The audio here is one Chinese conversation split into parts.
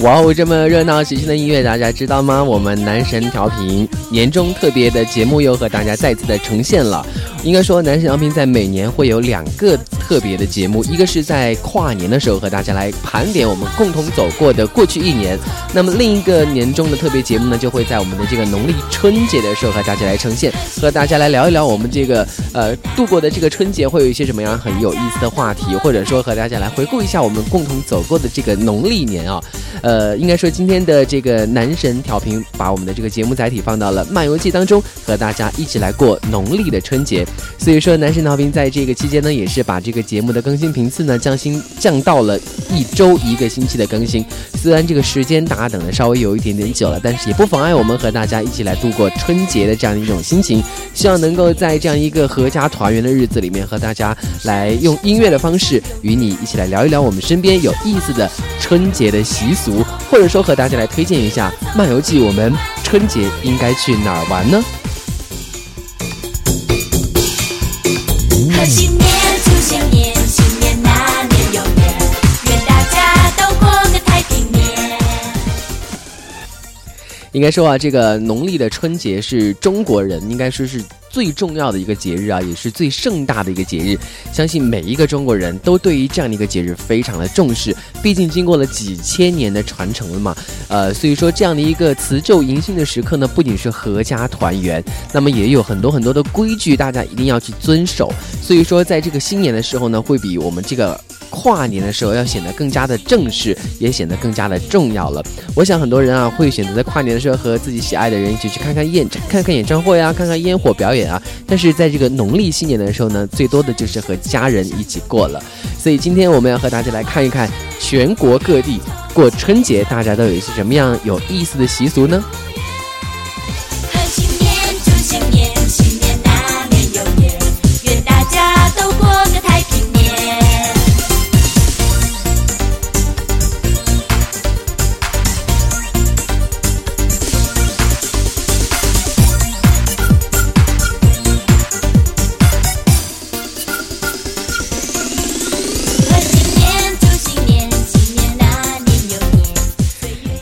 哇哦，这么热闹喜庆的音乐，大家知道吗？我们男神调频年终特别的节目又和大家再次的呈现了。应该说，男神调频在每年会有两个特别的节目，一个是在跨年的时候和大家来盘点我们共同走过的过去一年，那么另一个年终的特别节目呢，就会在我们的这个农历春节的时候和大家来呈现，和大家来聊一聊我们这个呃度过的这个春节会有一些什么样很有意思的话题，或者说和大家来回顾一下我们共同走过的这个农历年啊。呃，应该说今天的这个男神调频，把我们的这个节目载体放到了漫游记当中，和大家一起来过农历的春节。所以说，男神调频在这个期间呢，也是把这个节目的更新频次呢降新降到了一周一个星期的更新。虽然这个时间大家等的稍微有一点点久了，但是也不妨碍我们和大家一起来度过春节的这样一种心情。希望能够在这样一个阖家团圆的日子里面，和大家来用音乐的方式，与你一起来聊一聊我们身边有意思的春节的习俗。或者说和大家来推荐一下漫游记，我们春节应该去哪儿玩呢？应该说啊，这个农历的春节是中国人应该说是。最重要的一个节日啊，也是最盛大的一个节日，相信每一个中国人都对于这样的一个节日非常的重视。毕竟经过了几千年的传承了嘛，呃，所以说这样的一个辞旧迎新的时刻呢，不仅是阖家团圆，那么也有很多很多的规矩，大家一定要去遵守。所以说，在这个新年的时候呢，会比我们这个。跨年的时候要显得更加的正式，也显得更加的重要了。我想很多人啊会选择在跨年的时候和自己喜爱的人一起去看看演看看演唱会啊，看看烟火表演啊。但是在这个农历新年的时候呢，最多的就是和家人一起过了。所以今天我们要和大家来看一看全国各地过春节，大家都有一些什么样有意思的习俗呢？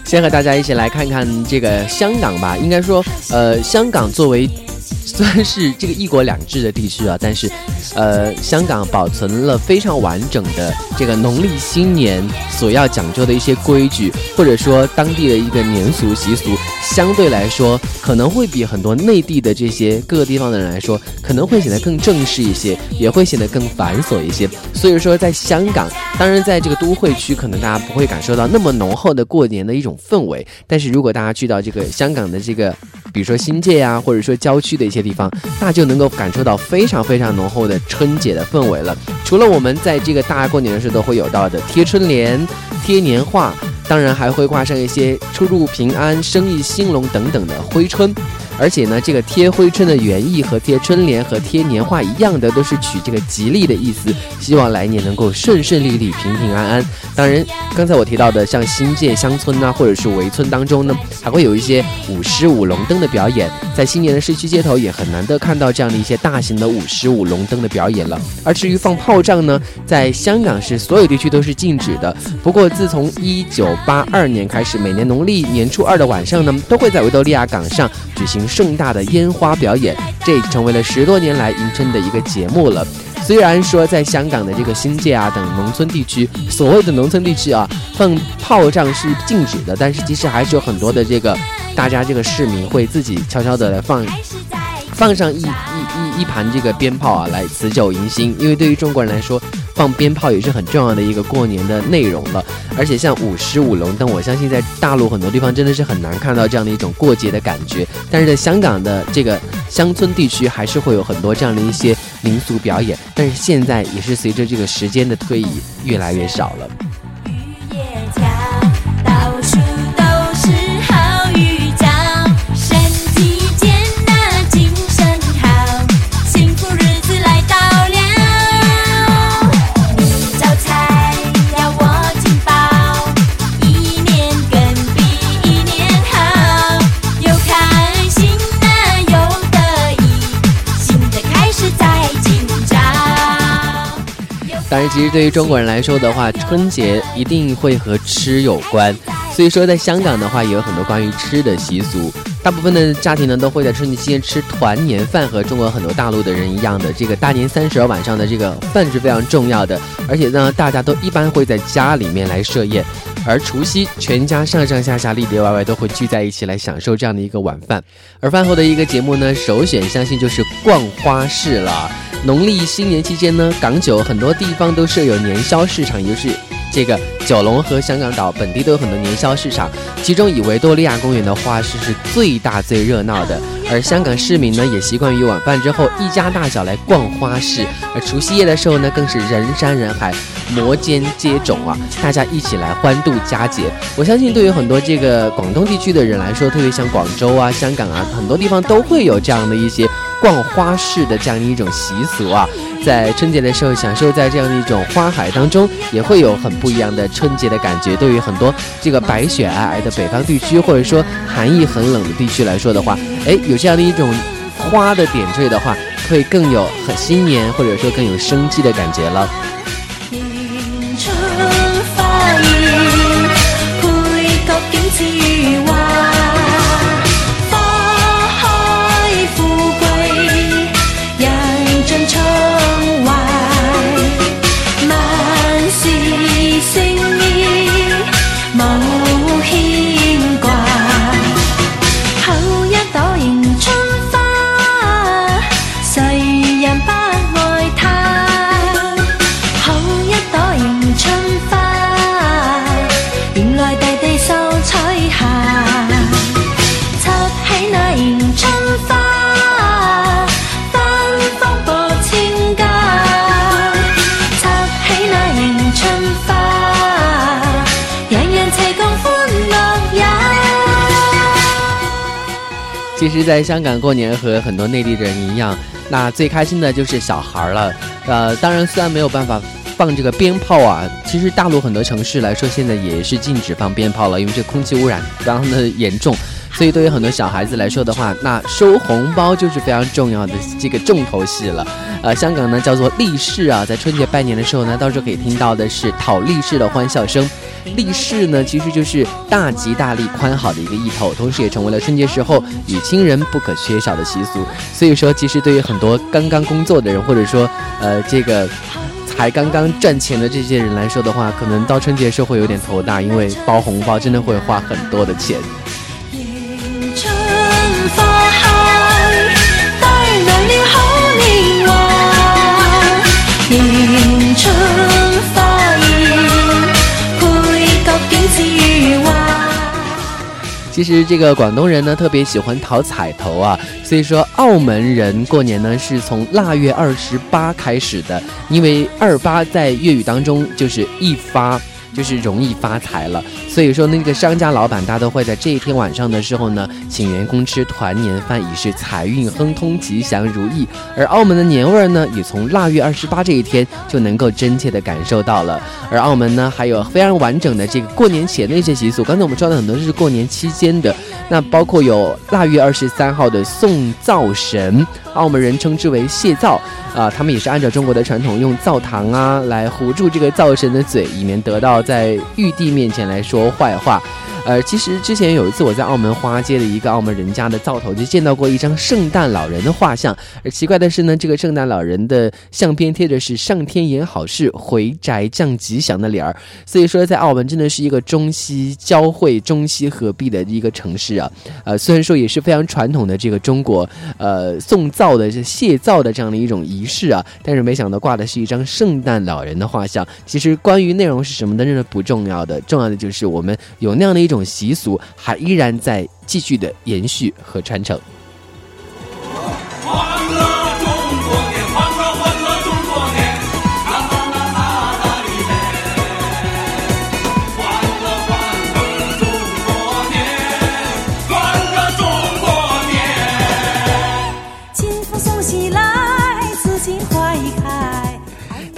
先和大家一起来看看这个香港吧。应该说，呃，香港作为虽然是这个一国两制的地区啊，但是，呃，香港保存了非常完整的这个农历新年所要讲究的一些规矩，或者说当地的一个年俗习俗，相对来说可能会比很多内地的这些各个地方的人来说，可能会显得更正式一些，也会显得更繁琐一些。所以说，在香港。当然，在这个都会区，可能大家不会感受到那么浓厚的过年的一种氛围。但是如果大家去到这个香港的这个，比如说新界啊，或者说郊区的一些地方，那就能够感受到非常非常浓厚的春节的氛围了。除了我们在这个大过年的时候都会有到的贴春联、贴年画，当然还还会挂上一些出入平安、生意兴隆等等的挥春。而且呢，这个贴挥春的原意和贴春联和贴年画一样的，都是取这个吉利的意思，希望来年能够顺顺利利、平平安安。当然，刚才我提到的像新界乡村啊，或者是围村当中呢，还会有一些舞狮、舞龙灯的表演。在新年的市区街头，也很难得看到这样的一些大型的舞狮、舞龙灯的表演了。而至于放炮仗呢，在香港是所有地区都是禁止的。不过，自从一九八二年开始，每年农历年初二的晚上呢，都会在维多利亚港上举行。盛大的烟花表演，这成为了十多年来迎春的一个节目了。虽然说在香港的这个新界啊等农村地区，所谓的农村地区啊，放炮仗是禁止的，但是其实还是有很多的这个大家这个市民会自己悄悄的来放放上一一一一盘这个鞭炮啊，来辞旧迎新。因为对于中国人来说，放鞭炮也是很重要的一个过年的内容了。而且像舞狮、舞龙灯，我相信在大陆很多地方真的是很难看到这样的一种过节的感觉。但是在香港的这个乡村地区，还是会有很多这样的一些民俗表演。但是现在也是随着这个时间的推移，越来越少了。其实对于中国人来说的话，春节一定会和吃有关。所以说，在香港的话，也有很多关于吃的习俗。大部分的家庭呢，都会在春节期间吃团年饭，和中国很多大陆的人一样的，这个大年三十晚上的这个饭是非常重要的。而且呢，大家都一般会在家里面来设宴，而除夕全家上上下下里里外外都会聚在一起来享受这样的一个晚饭。而饭后的一个节目呢，首选相信就是逛花市了。农历新年期间呢，港九很多地方都设有年宵市场，也就是这个九龙和香港岛本地都有很多年宵市场，其中以维多利亚公园的花市是最大最热闹的。而香港市民呢，也习惯于晚饭之后一家大小来逛花市，而除夕夜的时候呢，更是人山人海，摩肩接踵啊，大家一起来欢度佳节。我相信对于很多这个广东地区的人来说，特别像广州啊、香港啊，很多地方都会有这样的一些逛花市的这样一种习俗啊。在春节的时候，享受在这样的一种花海当中，也会有很不一样的春节的感觉。对于很多这个白雪皑皑的北方地区，或者说寒意很冷的地区来说的话，哎，有这样的一种花的点缀的话，会更有很新年或者说更有生机的感觉了。在香港过年和很多内地人一样，那最开心的就是小孩了。呃，当然，虽然没有办法放这个鞭炮啊，其实大陆很多城市来说，现在也是禁止放鞭炮了，因为这空气污染非常的严重。所以对于很多小孩子来说的话，那收红包就是非常重要的这个重头戏了。呃，香港呢叫做利是啊，在春节拜年的时候呢，到时候可以听到的是讨利是的欢笑声。利是呢，其实就是大吉大利、宽好的一个意头，同时也成为了春节时候与亲人不可缺少的习俗。所以说，其实对于很多刚刚工作的人，或者说，呃，这个才刚刚赚钱的这些人来说的话，可能到春节的时候会有点头大，因为包红包真的会花很多的钱。其实这个广东人呢特别喜欢讨彩头啊，所以说澳门人过年呢是从腊月二十八开始的，因为二八在粤语当中就是一发，就是容易发财了。所以说那个商家老板大都会在这一天晚上的时候呢，请员工吃团年饭，以示财运亨通、吉祥如意。而澳门的年味儿呢，也从腊月二十八这一天就能够真切地感受到了。而澳门呢，还有非常完整的这个过年前的一些习俗。刚才我們說的很多是过年期间的，那包括有腊月二十三号的送灶神，澳门人称之为“谢灶啊，他们也是按照中国的传统，用灶糖啊来糊住这个灶神的嘴，以免得到在玉帝面前来说坏话。呃，其实之前有一次我在澳门花街的一个澳门人家的灶头就见到过一张圣诞老人的画像，而奇怪的是呢，这个圣诞老人的相片贴的是“上天言好事，回宅降吉祥”的脸儿，所以说在澳门真的是一个中西交汇、中西合璧的一个城市啊。呃，虽然说也是非常传统的这个中国呃送灶的、谢灶的这样的一种仪式啊，但是没想到挂的是一张圣诞老人的画像。其实关于内容是什么的，真的不重要的，重要的就是我们有那样的一这种习俗，还依然在继续的延续和传承。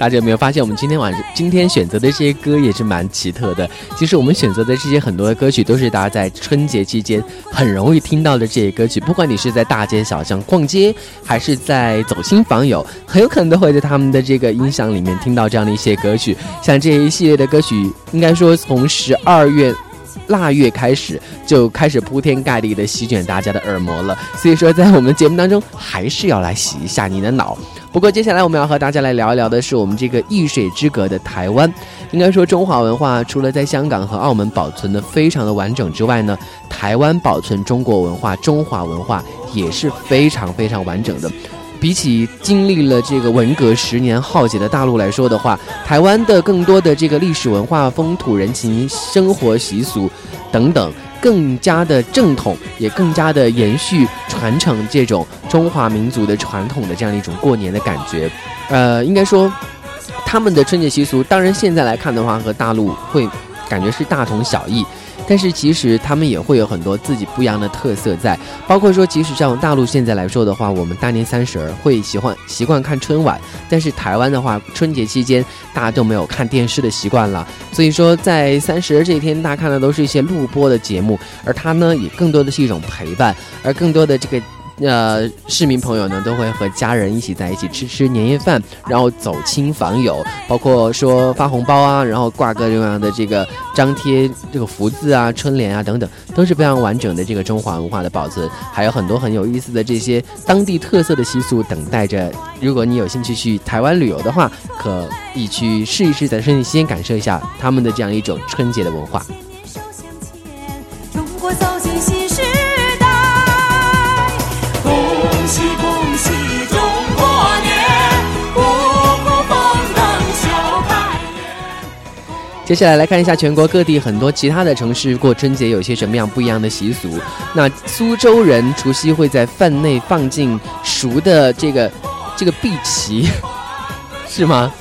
大家有没有发现，我们今天晚上今天选择的这些歌也是蛮奇特的。其实我们选择的这些很多的歌曲，都是大家在春节期间很容易听到的这些歌曲。不管你是在大街小巷逛街，还是在走亲访友，很有可能都会在他们的这个音响里面听到这样的一些歌曲。像这一系列的歌曲，应该说从十二月。腊月开始就开始铺天盖地的席卷大家的耳膜了，所以说在我们节目当中还是要来洗一下你的脑。不过接下来我们要和大家来聊一聊的是我们这个一水之隔的台湾。应该说中华文化除了在香港和澳门保存的非常的完整之外呢，台湾保存中国文化、中华文化也是非常非常完整的。比起经历了这个文革十年浩劫的大陆来说的话，台湾的更多的这个历史文化、风土人情、生活习俗等等，更加的正统，也更加的延续传承这种中华民族的传统的这样一种过年的感觉。呃，应该说，他们的春节习俗，当然现在来看的话，和大陆会感觉是大同小异。但是其实他们也会有很多自己不一样的特色在，包括说，即使像大陆现在来说的话，我们大年三十儿会喜欢习惯看春晚，但是台湾的话，春节期间大家都没有看电视的习惯了，所以说在三十儿这一天，大家看的都是一些录播的节目，而它呢，也更多的是一种陪伴，而更多的这个。呃，市民朋友呢都会和家人一起在一起吃吃年夜饭，然后走亲访友，包括说发红包啊，然后挂各种各样的这个张贴这个福字啊、春联啊等等，都是非常完整的这个中华文化的保存，还有很多很有意思的这些当地特色的习俗等待着。如果你有兴趣去台湾旅游的话，可以去试一试，在春节期间感受一下他们的这样一种春节的文化。接下来来看一下全国各地很多其他的城市过春节有些什么样不一样的习俗。那苏州人除夕会在饭内放进熟的这个这个碧琪，是吗？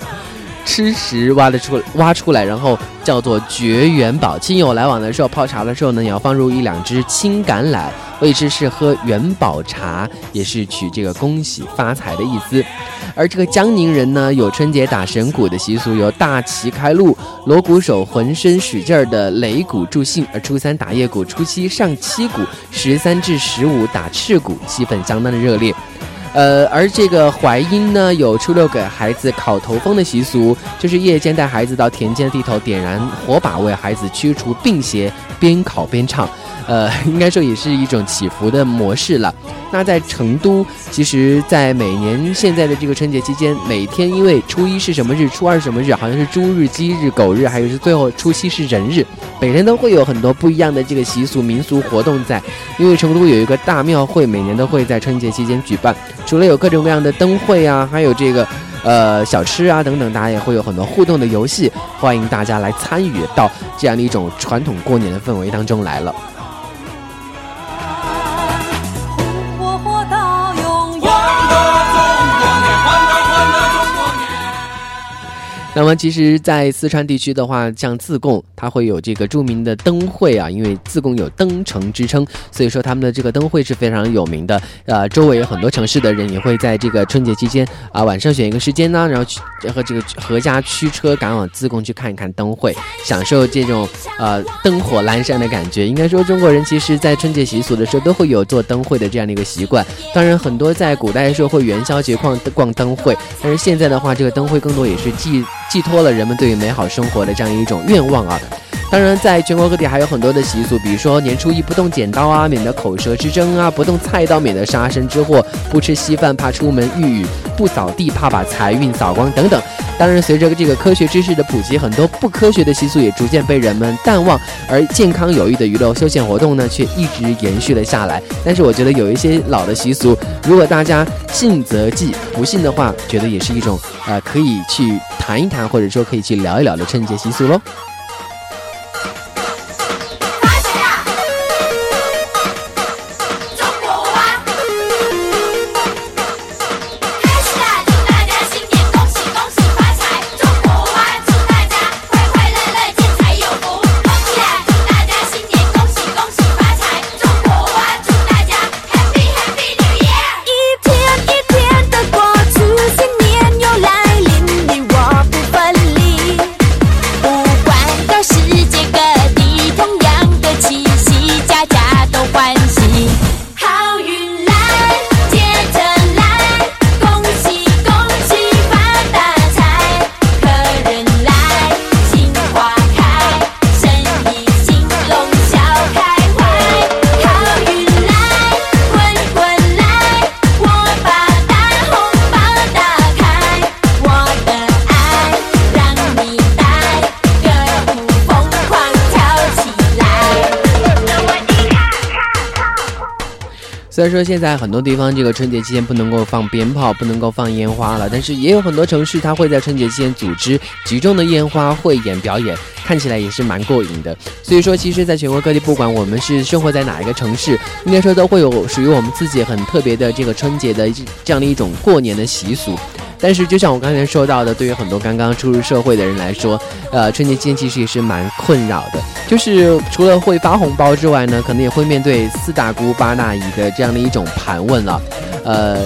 吃食挖的出挖出来，然后叫做绝元宝。亲友来往的时候，泡茶的时候呢，也要放入一两只青橄榄，谓之是喝元宝茶，也是取这个恭喜发财的意思。而这个江宁人呢，有春节打神鼓的习俗，有大旗开路，锣鼓手浑身使劲儿的擂鼓助兴，而初三打夜鼓，初七上七鼓，十三至十五打赤鼓，气氛相当的热烈。呃，而这个淮阴呢，有初六给孩子烤头风的习俗，就是夜间带孩子到田间地头点燃火把，为孩子驱除病邪，边烤边唱。呃，应该说也是一种祈福的模式了。那在成都，其实，在每年现在的这个春节期间，每天因为初一是什么日，初二是什么日，好像是猪日、鸡日、狗日，还有是最后初七是人日，每天都会有很多不一样的这个习俗、民俗活动在。因为成都有一个大庙会，每年都会在春节期间举办，除了有各种各样的灯会啊，还有这个呃小吃啊等等，大家也会有很多互动的游戏，欢迎大家来参与到这样的一种传统过年的氛围当中来了。那么，其实，在四川地区的话，像自贡，它会有这个著名的灯会啊，因为自贡有灯城之称，所以说他们的这个灯会是非常有名的。呃，周围有很多城市的人也会在这个春节期间啊、晚上选一个时间呢，然后去和这个合家驱车赶往自贡去看一看灯会，享受这种呃灯火阑珊的感觉。应该说，中国人其实在春节习俗的时候都会有做灯会的这样的一个习惯。当然，很多在古代的时候会元宵节逛逛灯会，但是现在的话，这个灯会更多也是祭寄托了人们对于美好生活的这样一种愿望啊。当然，在全国各地还有很多的习俗，比如说年初一不动剪刀啊，免得口舌之争啊；不动菜刀，免得杀身之祸；不吃稀饭，怕出门遇雨；不扫地，怕把财运扫光等等。当然，随着这个科学知识的普及，很多不科学的习俗也逐渐被人们淡忘，而健康有益的娱乐休闲活动呢，却一直延续了下来。但是，我觉得有一些老的习俗，如果大家信则记，不信的话，觉得也是一种呃可以去谈一谈，或者说可以去聊一聊的春节习俗喽。虽然说现在很多地方这个春节期间不能够放鞭炮，不能够放烟花了，但是也有很多城市它会在春节期间组织集中的烟花汇演表演，看起来也是蛮过瘾的。所以说，其实在全国各地，不管我们是生活在哪一个城市，应该说都会有属于我们自己很特别的这个春节的这样的一种过年的习俗。但是，就像我刚才说到的，对于很多刚刚初入社会的人来说，呃，春节期间其实也是蛮困扰的。就是除了会发红包之外呢，可能也会面对四大姑八大姨的这样的一种盘问了。呃，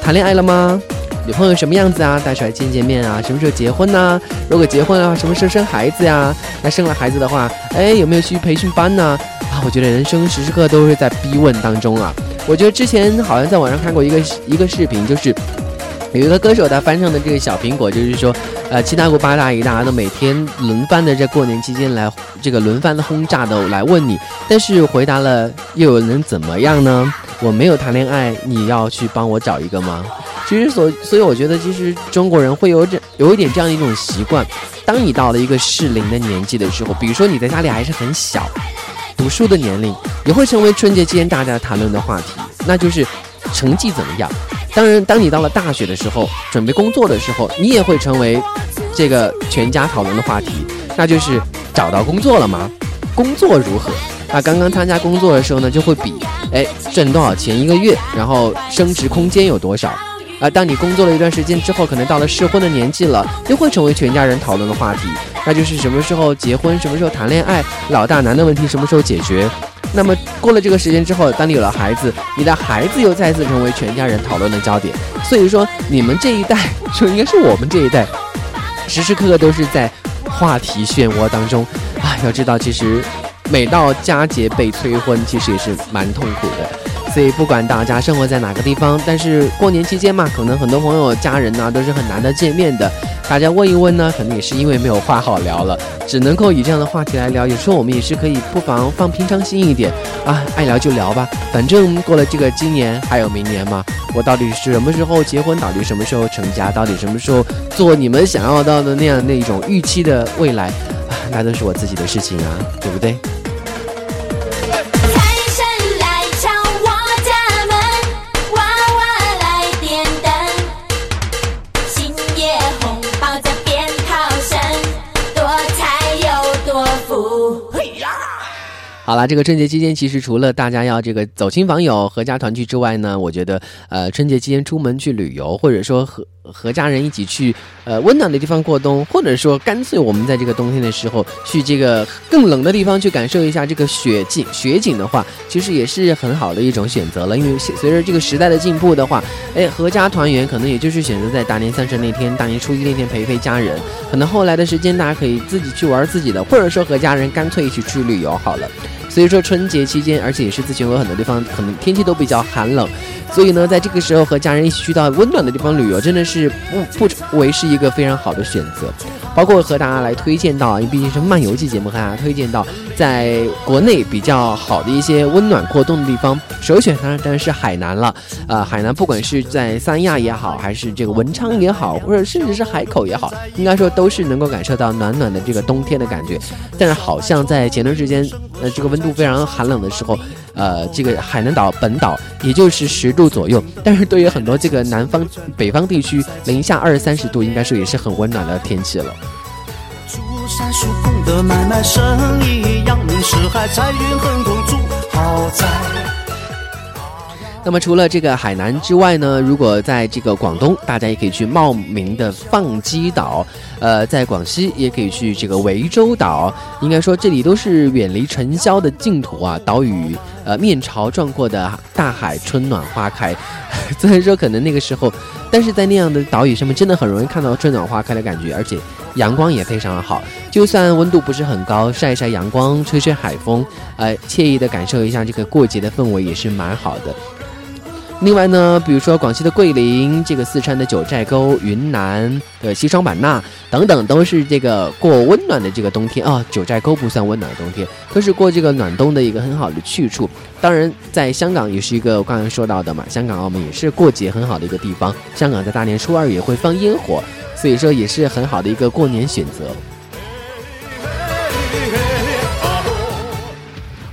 谈恋爱了吗？女朋友什么样子啊？带出来见见面啊？什么时候结婚呢、如果结婚了，什么时候生孩子呀？那生了孩子的话，哎，有没有去培训班呢？啊，我觉得人生时时刻刻都是在逼问当中啊。我觉得之前好像在网上看过一个一个视频，就是有一个歌手他翻唱的这个小苹果，就是说，呃，七大姑八大姨大家都每天轮番的在过年期间来这个轮番的轰炸的来问你，但是回答了又能怎么样呢？我没有谈恋爱，你要去帮我找一个吗？其实所所以我觉得，其实中国人会有这有一点这样一种习惯，当你到了一个适龄的年纪的时候，比如说你在家里还是很小，读书的年龄，也会成为春节期间大家谈论的话题，那就是成绩怎么样。当然，当你到了大学的时候，准备工作的时候，你也会成为这个全家讨论的话题，那就是找到工作了吗？工作如何？那刚刚参加工作的时候呢，就会比，哎，挣多少钱一个月，然后升值空间有多少。啊，当你工作了一段时间之后，可能到了适婚的年纪了，又会成为全家人讨论的话题，那就是什么时候结婚，什么时候谈恋爱，老大难的问题什么时候解决。那么过了这个时间之后，当你有了孩子，你的孩子又再次成为全家人讨论的焦点。所以说，你们这一代，就应该是我们这一代，时时刻刻都是在话题漩涡当中啊。要知道，其实每到佳节被催婚，其实也是蛮痛苦的。所以不管大家生活在哪个地方，但是过年期间嘛，可能很多朋友、家人呢、都是很难得见面的。大家问一问呢，可能也是因为没有话好聊了，只能够以这样的话题来聊。有时候我们也是可以不妨放平常心一点啊，爱聊就聊吧，反正过了这个今年还有明年嘛。我到底是什么时候结婚？到底什么时候成家？到底什么时候做你们想要到的那样那种预期的未来啊？那都是我自己的事情啊，对不对？好了，这个春节期间，其实除了大家要这个走亲访友、合家团聚之外呢，我觉得，呃，春节期间出门去旅游，或者说和和家人一起去呃温暖的地方过冬，或者说干脆我们在这个冬天的时候去这个更冷的地方去感受一下这个雪景雪景的话，其实也是很好的一种选择了。因为随着这个时代的进步的话，哎，合家团圆可能也就是选择在大年三十那天、大年初一那天陪陪家人。可能后来的时间，大家可以自己去玩自己的，或者说和家人干脆一起去旅游好了。所以说春节期间，而且也是在全国很多地方可能天气都比较寒冷，所以呢，在这个时候和家人一起去到温暖的地方旅游，真的是不不为是一个非常好的选择。包括和大家来推荐到，因为毕竟是漫游季节目，和大家推荐到在国内比较好的一些温暖过冬的地方，首选当然当然是海南了。呃，海南不管是在三亚也好，还是这个文昌也好，或者甚至是海口也好，应该说都是能够感受到暖暖的这个冬天的感觉。但是好像在前段时间，呃，这个温非常寒冷的时候，呃，这个海南岛本岛也就是十度左右，但是对于很多这个南方、北方地区，零下二三十度，应该说也是很温暖的天气了。山叔公的买卖生意，阳明四海财运亨通住豪宅。那么除了这个海南之外呢，如果在这个广东，大家也可以去茂名的放鸡岛，呃，在广西也可以去这个涠洲岛。应该说这里都是远离尘嚣的净土啊，岛屿呃面朝壮阔的大海，春暖花开。虽然说可能那个时候，但是在那样的岛屿上面，真的很容易看到春暖花开的感觉，而且阳光也非常的好。就算温度不是很高，晒晒阳光，吹吹海风，呃，惬意的感受一下这个过节的氛围，也是蛮好的。另外呢，比如说广西的桂林，这个四川的九寨沟，云南的西双版纳等等，都是这个过温暖的这个冬天啊、九寨沟不算温暖的冬天，都是过这个暖冬的一个很好的去处。当然，在香港也是一个我刚才说到的嘛，香港、澳门也是过节很好的一个地方。香港在大年初二也会放烟火，所以说也是很好的一个过年选择。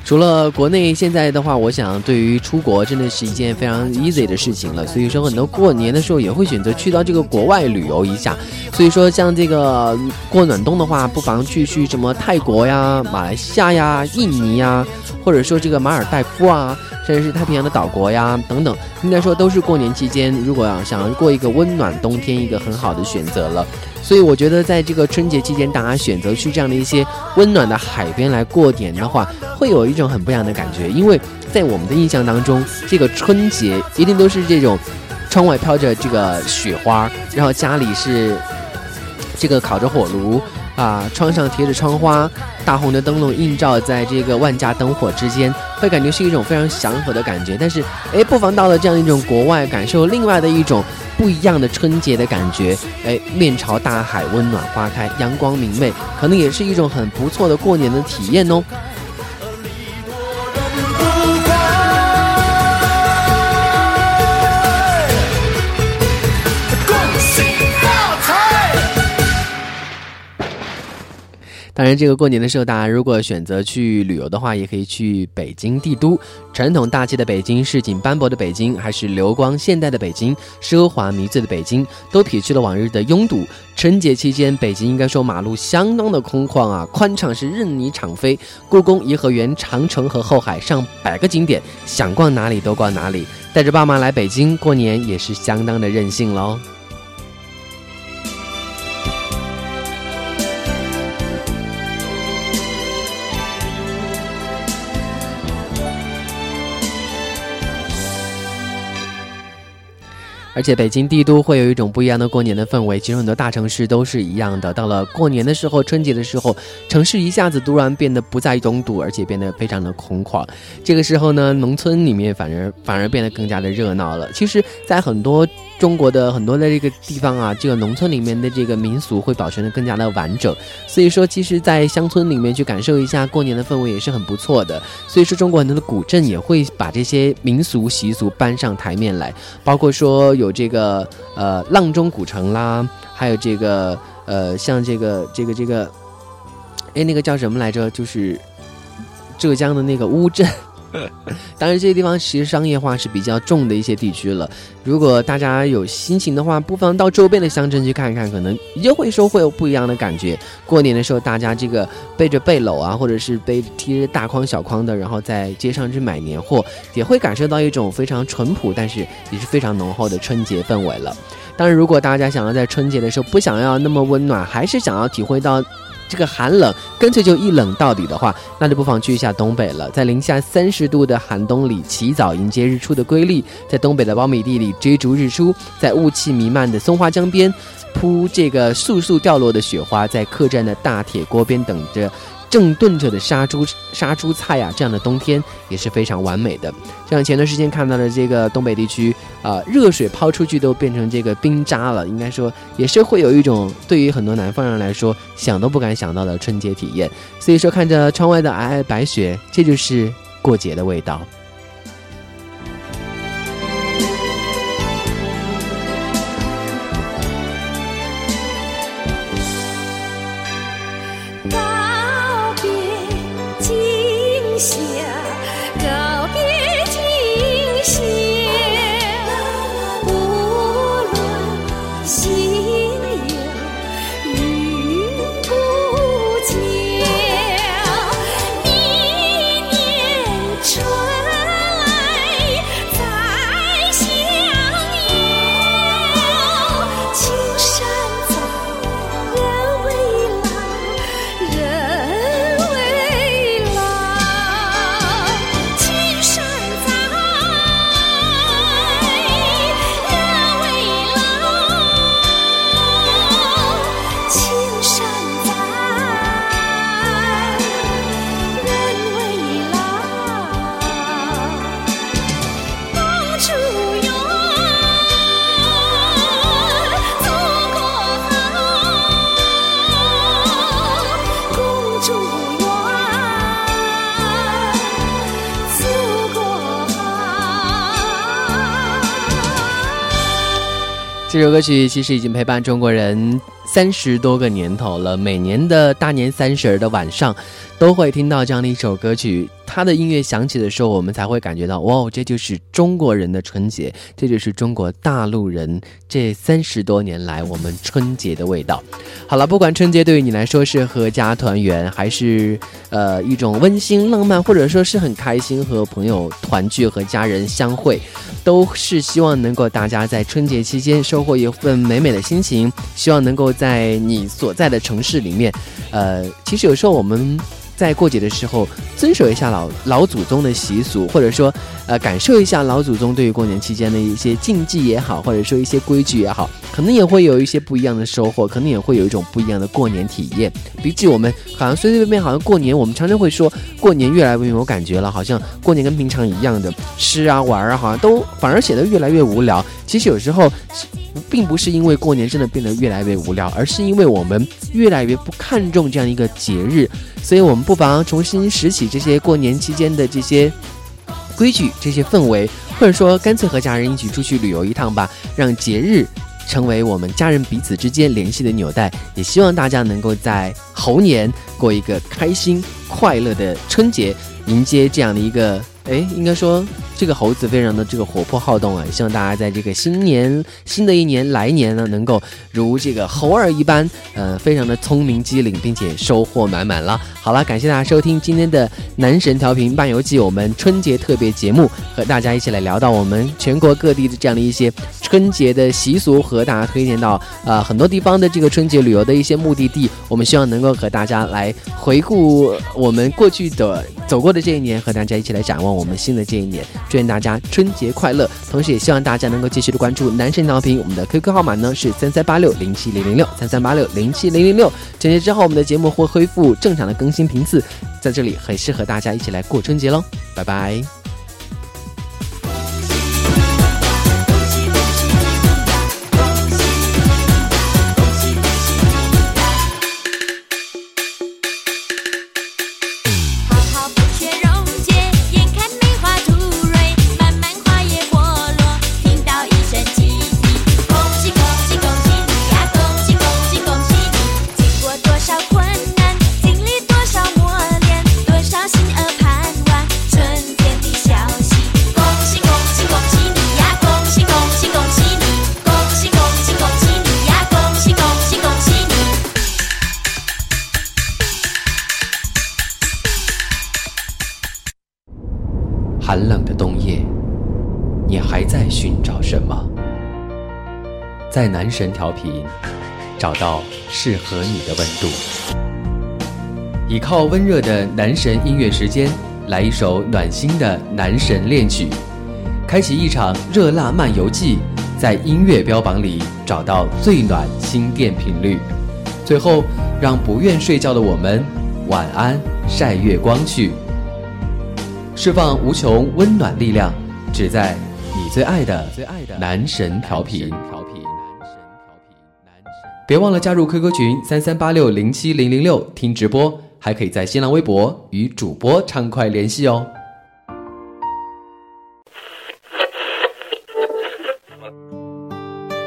除了国内，现在的话，我想对于出国真的是一件非常 easy 的事情了。所以说，很多过年的时候也会选择去到这个国外旅游一下。所以说，像这个过暖冬的话，不妨去去什么泰国呀、马来西亚呀、印尼呀，或者说这个马尔代夫啊，甚至是太平洋的岛国呀等等，应该说都是过年期间，如果要想要过一个温暖冬天，一个很好的选择了。所以我觉得，在这个春节期间，大家选择去这样的一些温暖的海边来过年的话，会有一种很不一样的感觉。因为在我们的印象当中，这个春节一定都是这种，窗外飘着这个雪花，然后家里是这个烤着火炉啊，窗上贴着窗花，大红的灯笼映照在这个万家灯火之间，会感觉是一种非常祥和的感觉。但是，哎，不妨到了这样一种国外，感受另外的一种。不一样的春节的感觉，哎，面朝大海，温暖花开，阳光明媚，可能也是一种很不错的过年的体验哦。当然，这个过年的时候，大家如果选择去旅游的话，也可以去北京帝都。传统大气的北京，市井斑驳的北京，还是流光现代的北京，奢华迷醉的北京，都撇去了往日的拥堵。春节期间，北京应该说马路相当的空旷啊，宽敞是任你敞飞。故宫、颐和园、长城和后海上百个景点，想逛哪里都逛哪里。带着爸妈来北京过年，也是相当的任性喽。而且北京帝都会有一种不一样的过年的氛围，其实很多大城市都是一样的。到了过年的时候，春节的时候，城市一下子突然变得不再拥堵，而且变得非常的空旷。这个时候呢，农村里面反而反而变得更加的热闹了。其实，在很多中国的很多的这个地方啊，这个农村里面的这个民俗会保存的更加的完整。所以说，其实，在乡村里面去感受一下过年的氛围也是很不错的。所以说，中国很多的古镇也会把这些民俗习俗搬上台面来，包括说有有这个呃阆中古城啦，还有这个呃像这个这个这个，哎那个叫什么来着？就是浙江的那个乌镇。当然，这些地方其实商业化是比较重的一些地区了。如果大家有心情的话，不妨到周边的乡镇去看一看，可能也会说会有不一样的感觉。过年的时候，大家这个背着背篓啊，或者是背提着大筐小筐的，然后在街上去买年货，也会感受到一种非常淳朴，但是也是非常浓厚的春节氛围了。当然，如果大家想要在春节的时候不想要那么温暖，还是想要体会到。这个寒冷，干脆就一冷到底的话，那就不妨去一下东北了。在零下三十度的寒冬里，起早迎接日出的瑰丽，在东北的苞米地里追逐日出，在雾气弥漫的松花江边，铺这个簌簌掉落的雪花，在客栈的大铁锅边等着。正炖着的杀猪杀猪菜呀、这样的冬天也是非常完美的。像前段时间看到的这个东北地区呃、热水抛出去都变成这个冰渣了，应该说也是会有一种对于很多南方人来说想都不敢想到的春节体验。所以说，看着窗外的皑皑白雪，这就是过节的味道。这首歌曲其实已经陪伴中国人三十多个年头了，每年的大年三十的晚上，都会听到这样的一首歌曲。它的音乐响起的时候，我们才会感觉到，哇，这就是中国人的春节，这就是中国大陆人这三十多年来我们春节的味道。好了，不管春节对于你来说是合家团圆，还是呃一种温馨浪漫，或者说是很开心和朋友团聚和家人相会，都是希望能够大家在春节期间收获一份美美的心情，希望能够在你所在的城市里面，呃，其实有时候我们。在过节的时候，遵守一下老老祖宗的习俗，或者说，呃，感受一下老祖宗对于过年期间的一些禁忌也好，或者说一些规矩也好，可能也会有一些不一样的收获，可能也会有一种不一样的过年体验。比起我们好像随随便便，好像过年，我们常常会说过年越来越没有感觉了，好像过年跟平常一样的吃啊玩啊，好像都反而显得越来越无聊。其实有时候并不是因为过年真的变得越来越无聊，而是因为我们越来越不看重这样一个节日，所以我们不不妨重新拾起这些过年期间的这些规矩、这些氛围，或者说干脆和家人一起出去旅游一趟吧，让节日。成为我们家人彼此之间联系的纽带，也希望大家能够在猴年过一个开心快乐的春节，迎接这样的一个，哎，应该说这个猴子非常的这个活泼好动啊！希望大家在这个新年新的一年来年呢，能够如这个猴儿一般，呃，非常的聪明机灵，并且收获满满了。好了，感谢大家收听今天的男神调频漫游记，我们春节特别节目，和大家一起来聊到我们全国各地的这样的一些春节的习俗，和大家推荐到呃很多地方的这个春节旅游的一些目的地。我们希望能够和大家来回顾我们过去的走过的这一年，和大家一起来展望我们新的这一年。祝愿大家春节快乐，同时也希望大家能够继续的关注男神调频，我们的 QQ 号码呢是三三八六零七零零六三三八六零七零零六。春节之后，我们的节目会恢复正常的更新频次，在这里很适合大家一起来过春节喽，拜拜。在男神调频找到适合你的温度。倚靠温热的男神音乐时间，来一首暖心的男神恋曲，开启一场热辣漫游记，在音乐标榜里找到最暖心电频率。最后，让不愿睡觉的我们晚安，晒月光去。释放无穷温暖力量，只在你最爱的最爱的男神调频。别忘了加入 QQ 群三三八六零七零零六听直播，还可以在新浪微博与主播畅快联系哦。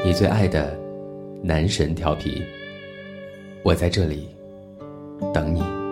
你最爱的男神调皮，我在这里等你。